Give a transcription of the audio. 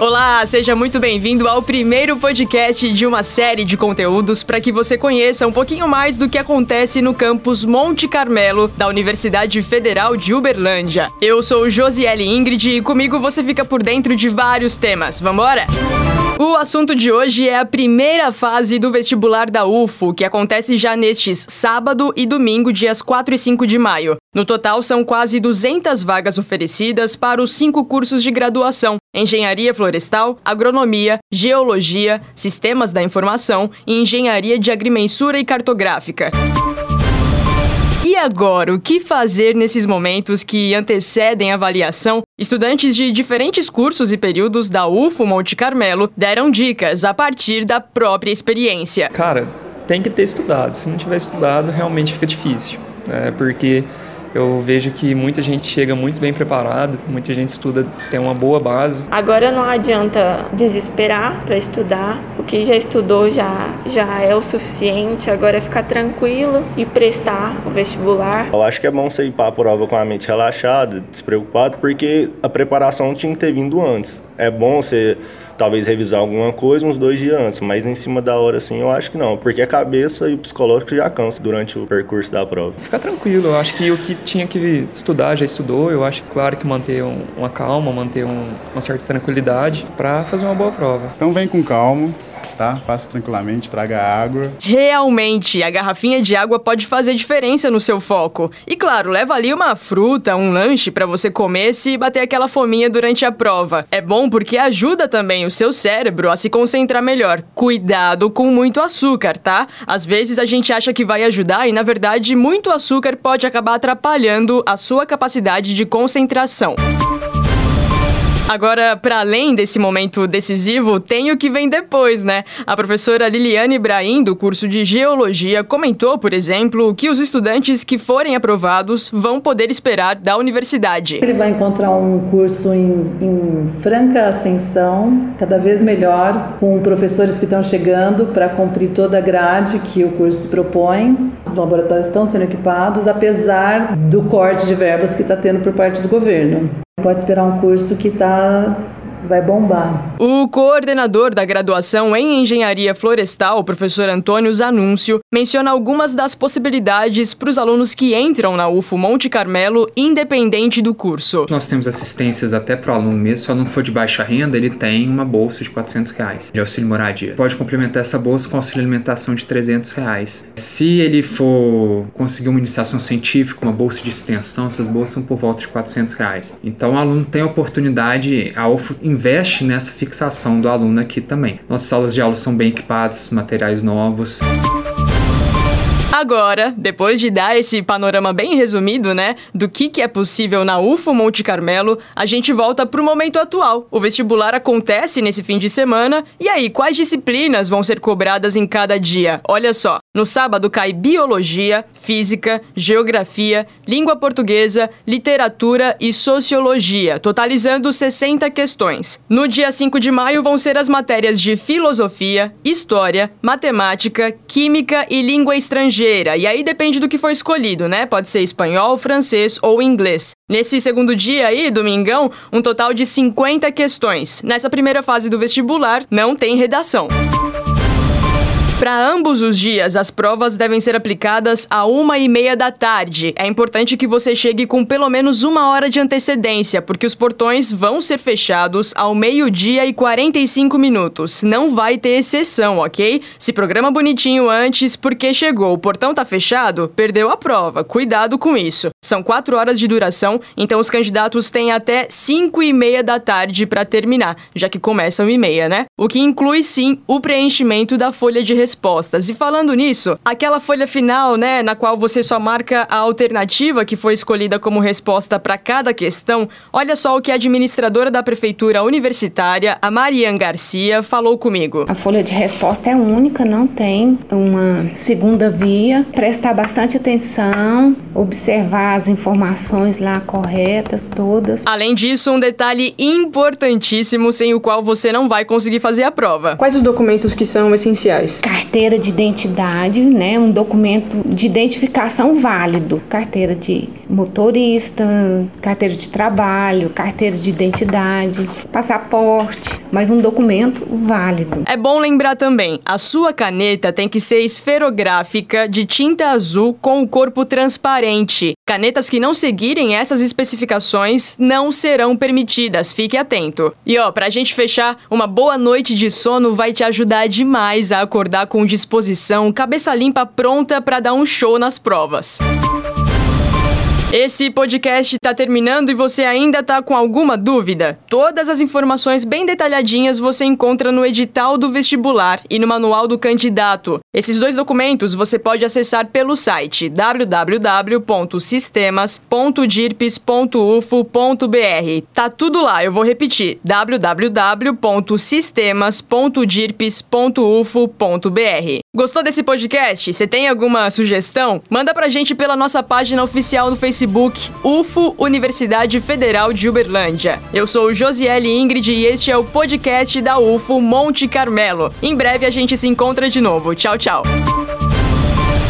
Olá, seja muito bem-vindo ao primeiro podcast de uma série de conteúdos para que você conheça um pouquinho mais do que acontece no campus Monte Carmelo da Universidade Federal de Uberlândia. Eu sou Josiele Ingrid e comigo você fica por dentro de vários temas. Vambora? O assunto de hoje é a primeira fase do vestibular da UFO, que acontece já nestes sábado e domingo, dias 4 e 5 de maio. No total, são quase 200 vagas oferecidas para os cinco cursos de graduação: Engenharia Florestal, Agronomia, Geologia, Sistemas da Informação e Engenharia de Agrimensura e Cartográfica. Agora, o que fazer nesses momentos que antecedem a avaliação? Estudantes de diferentes cursos e períodos da UFO Monte Carmelo deram dicas a partir da própria experiência. Cara, tem que ter estudado. Se não tiver estudado, realmente fica difícil. Né? Porque eu vejo que muita gente chega muito bem preparado, muita gente estuda, tem uma boa base. Agora não adianta desesperar para estudar, o que já estudou já, já é o suficiente, agora é ficar tranquilo e prestar o vestibular. Eu acho que é bom você ir para a prova com a mente relaxada, despreocupado, porque a preparação tinha que ter vindo antes. É bom você talvez revisar alguma coisa uns dois dias antes, mas em cima da hora, assim, eu acho que não, porque a cabeça e o psicológico já cansa durante o percurso da prova. Fica tranquilo, eu acho que o que tinha que estudar já estudou, eu acho, claro, que manter um, uma calma, manter um, uma certa tranquilidade para fazer uma boa prova. Então vem com calma, tá? Faça tranquilamente, traga água. Realmente, a garrafinha de água pode fazer diferença no seu foco. E claro, leva ali uma fruta, um lanche para você comer se bater aquela fominha durante a prova. É bom porque ajuda também o seu cérebro a se concentrar melhor. Cuidado com muito açúcar, tá? Às vezes a gente acha que vai ajudar e na verdade muito açúcar pode acabar atrapalhando a sua capacidade de concentração. Agora, para além desse momento decisivo, tem o que vem depois, né? A professora Liliane Ibrahim, do curso de Geologia, comentou, por exemplo, que os estudantes que forem aprovados vão poder esperar da universidade. Ele vai encontrar um curso em, em franca ascensão, cada vez melhor, com professores que estão chegando para cumprir toda a grade que o curso se propõe. Os laboratórios estão sendo equipados, apesar do corte de verbas que está tendo por parte do governo. Pode esperar um curso que está vai bombar. O coordenador da graduação em Engenharia Florestal, o professor Antônio Zanúncio, menciona algumas das possibilidades para os alunos que entram na UFO Monte Carmelo, independente do curso. Nós temos assistências até para o aluno mesmo, se o aluno for de baixa renda, ele tem uma bolsa de 400 reais de auxílio moradia. Pode complementar essa bolsa com auxílio alimentação de 300 reais. Se ele for conseguir uma iniciação científica, uma bolsa de extensão, essas bolsas são por volta de 400 reais. Então o aluno tem a oportunidade, a UFO investe nessa fixação do aluno aqui também. Nossas salas de aula são bem equipadas, materiais novos. Agora, depois de dar esse panorama bem resumido, né, do que, que é possível na UFO Monte Carmelo, a gente volta pro momento atual. O vestibular acontece nesse fim de semana, e aí, quais disciplinas vão ser cobradas em cada dia? Olha só, no sábado cai Biologia, Física, Geografia, Língua Portuguesa, Literatura e Sociologia, totalizando 60 questões. No dia 5 de maio vão ser as matérias de Filosofia, História, Matemática, Química e Língua Estrangeira e aí depende do que for escolhido, né? Pode ser espanhol, francês ou inglês. Nesse segundo dia aí, domingão, um total de 50 questões. Nessa primeira fase do vestibular, não tem redação. Para ambos os dias, as provas devem ser aplicadas a uma e meia da tarde. É importante que você chegue com pelo menos uma hora de antecedência, porque os portões vão ser fechados ao meio-dia e 45 minutos. Não vai ter exceção, ok? Se programa bonitinho antes, porque chegou, o portão tá fechado, perdeu a prova. Cuidado com isso. São quatro horas de duração, então os candidatos têm até cinco e meia da tarde para terminar, já que começam e meia, né? O que inclui sim o preenchimento da folha de respostas. E falando nisso, aquela folha final, né, na qual você só marca a alternativa que foi escolhida como resposta para cada questão, olha só o que a administradora da prefeitura universitária, a Marian Garcia, falou comigo. A folha de resposta é única, não tem uma segunda via. Prestar bastante atenção, observar as informações lá corretas todas. Além disso, um detalhe importantíssimo sem o qual você não vai conseguir fazer a prova. Quais os documentos que são essenciais? Carteira de identidade, né, um documento de identificação válido, carteira de motorista, carteira de trabalho, carteira de identidade, passaporte, mas um documento válido. É bom lembrar também, a sua caneta tem que ser esferográfica de tinta azul com o corpo transparente. Canetas que não seguirem essas especificações não serão permitidas, fique atento. E ó, pra gente fechar, uma boa noite de sono vai te ajudar demais a acordar com disposição, cabeça limpa pronta para dar um show nas provas. Esse podcast está terminando e você ainda está com alguma dúvida? Todas as informações bem detalhadinhas você encontra no edital do vestibular e no manual do candidato. Esses dois documentos você pode acessar pelo site www.sistemas.dirpes.ufo.br. Tá tudo lá, eu vou repetir: www.sistemas.dirpes.ufo.br. Gostou desse podcast? Você tem alguma sugestão? Manda pra gente pela nossa página oficial no Facebook, UFO Universidade Federal de Uberlândia. Eu sou Josiele Ingrid e este é o podcast da UFO Monte Carmelo. Em breve a gente se encontra de novo. Tchau, tchau.